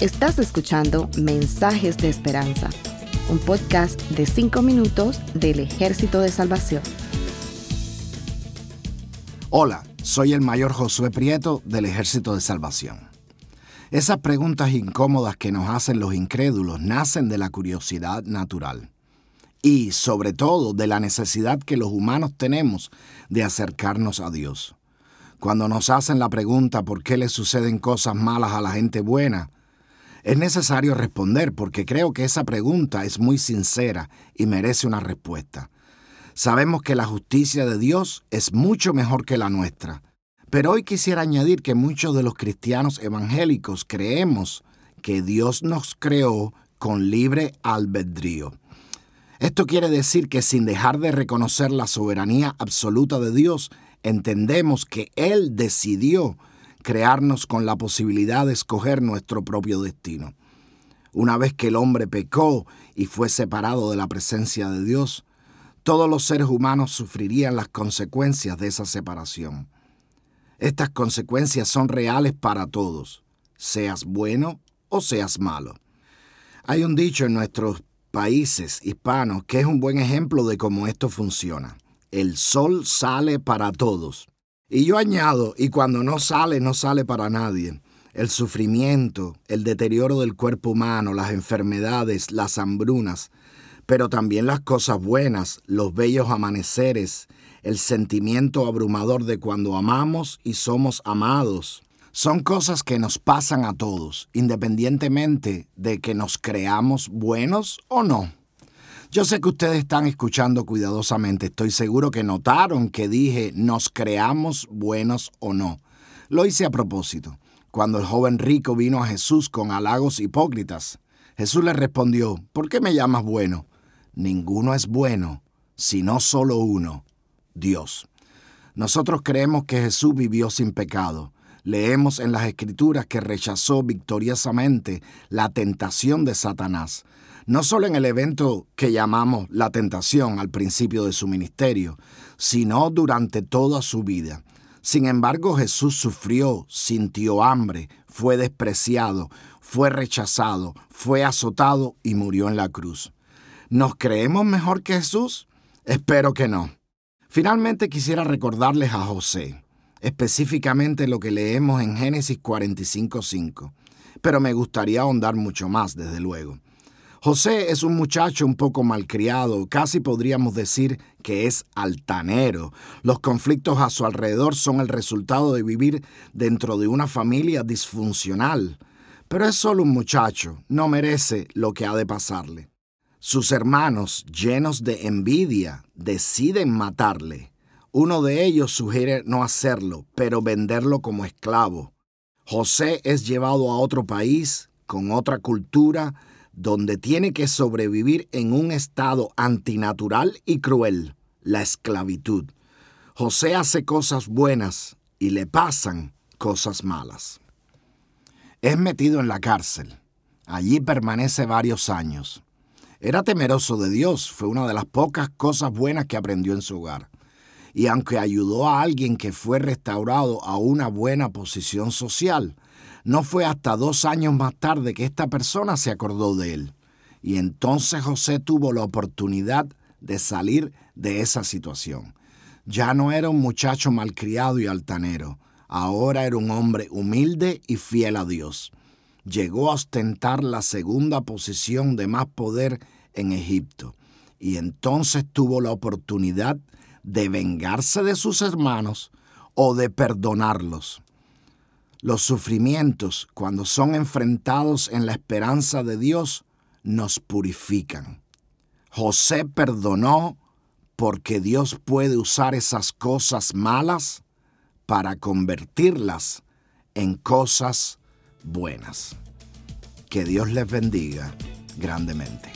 Estás escuchando Mensajes de Esperanza, un podcast de 5 minutos del Ejército de Salvación. Hola, soy el mayor Josué Prieto del Ejército de Salvación. Esas preguntas incómodas que nos hacen los incrédulos nacen de la curiosidad natural y sobre todo de la necesidad que los humanos tenemos de acercarnos a Dios. Cuando nos hacen la pregunta por qué le suceden cosas malas a la gente buena, es necesario responder porque creo que esa pregunta es muy sincera y merece una respuesta. Sabemos que la justicia de Dios es mucho mejor que la nuestra, pero hoy quisiera añadir que muchos de los cristianos evangélicos creemos que Dios nos creó con libre albedrío. Esto quiere decir que sin dejar de reconocer la soberanía absoluta de Dios, entendemos que Él decidió crearnos con la posibilidad de escoger nuestro propio destino. Una vez que el hombre pecó y fue separado de la presencia de Dios, todos los seres humanos sufrirían las consecuencias de esa separación. Estas consecuencias son reales para todos, seas bueno o seas malo. Hay un dicho en nuestros países hispanos que es un buen ejemplo de cómo esto funciona. El sol sale para todos. Y yo añado, y cuando no sale, no sale para nadie. El sufrimiento, el deterioro del cuerpo humano, las enfermedades, las hambrunas, pero también las cosas buenas, los bellos amaneceres, el sentimiento abrumador de cuando amamos y somos amados, son cosas que nos pasan a todos, independientemente de que nos creamos buenos o no. Yo sé que ustedes están escuchando cuidadosamente, estoy seguro que notaron que dije nos creamos buenos o no. Lo hice a propósito. Cuando el joven rico vino a Jesús con halagos hipócritas, Jesús le respondió, ¿por qué me llamas bueno? Ninguno es bueno, sino solo uno, Dios. Nosotros creemos que Jesús vivió sin pecado Leemos en las Escrituras que rechazó victoriosamente la tentación de Satanás, no solo en el evento que llamamos la tentación al principio de su ministerio, sino durante toda su vida. Sin embargo, Jesús sufrió, sintió hambre, fue despreciado, fue rechazado, fue azotado y murió en la cruz. ¿Nos creemos mejor que Jesús? Espero que no. Finalmente quisiera recordarles a José específicamente lo que leemos en Génesis 45.5, pero me gustaría ahondar mucho más, desde luego. José es un muchacho un poco malcriado, casi podríamos decir que es altanero. Los conflictos a su alrededor son el resultado de vivir dentro de una familia disfuncional. Pero es solo un muchacho, no merece lo que ha de pasarle. Sus hermanos, llenos de envidia, deciden matarle. Uno de ellos sugiere no hacerlo, pero venderlo como esclavo. José es llevado a otro país, con otra cultura, donde tiene que sobrevivir en un estado antinatural y cruel, la esclavitud. José hace cosas buenas y le pasan cosas malas. Es metido en la cárcel. Allí permanece varios años. Era temeroso de Dios, fue una de las pocas cosas buenas que aprendió en su hogar y aunque ayudó a alguien que fue restaurado a una buena posición social, no fue hasta dos años más tarde que esta persona se acordó de él. Y entonces José tuvo la oportunidad de salir de esa situación. Ya no era un muchacho malcriado y altanero, ahora era un hombre humilde y fiel a Dios. Llegó a ostentar la segunda posición de más poder en Egipto, y entonces tuvo la oportunidad de vengarse de sus hermanos o de perdonarlos. Los sufrimientos, cuando son enfrentados en la esperanza de Dios, nos purifican. José perdonó porque Dios puede usar esas cosas malas para convertirlas en cosas buenas. Que Dios les bendiga grandemente.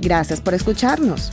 Gracias por escucharnos.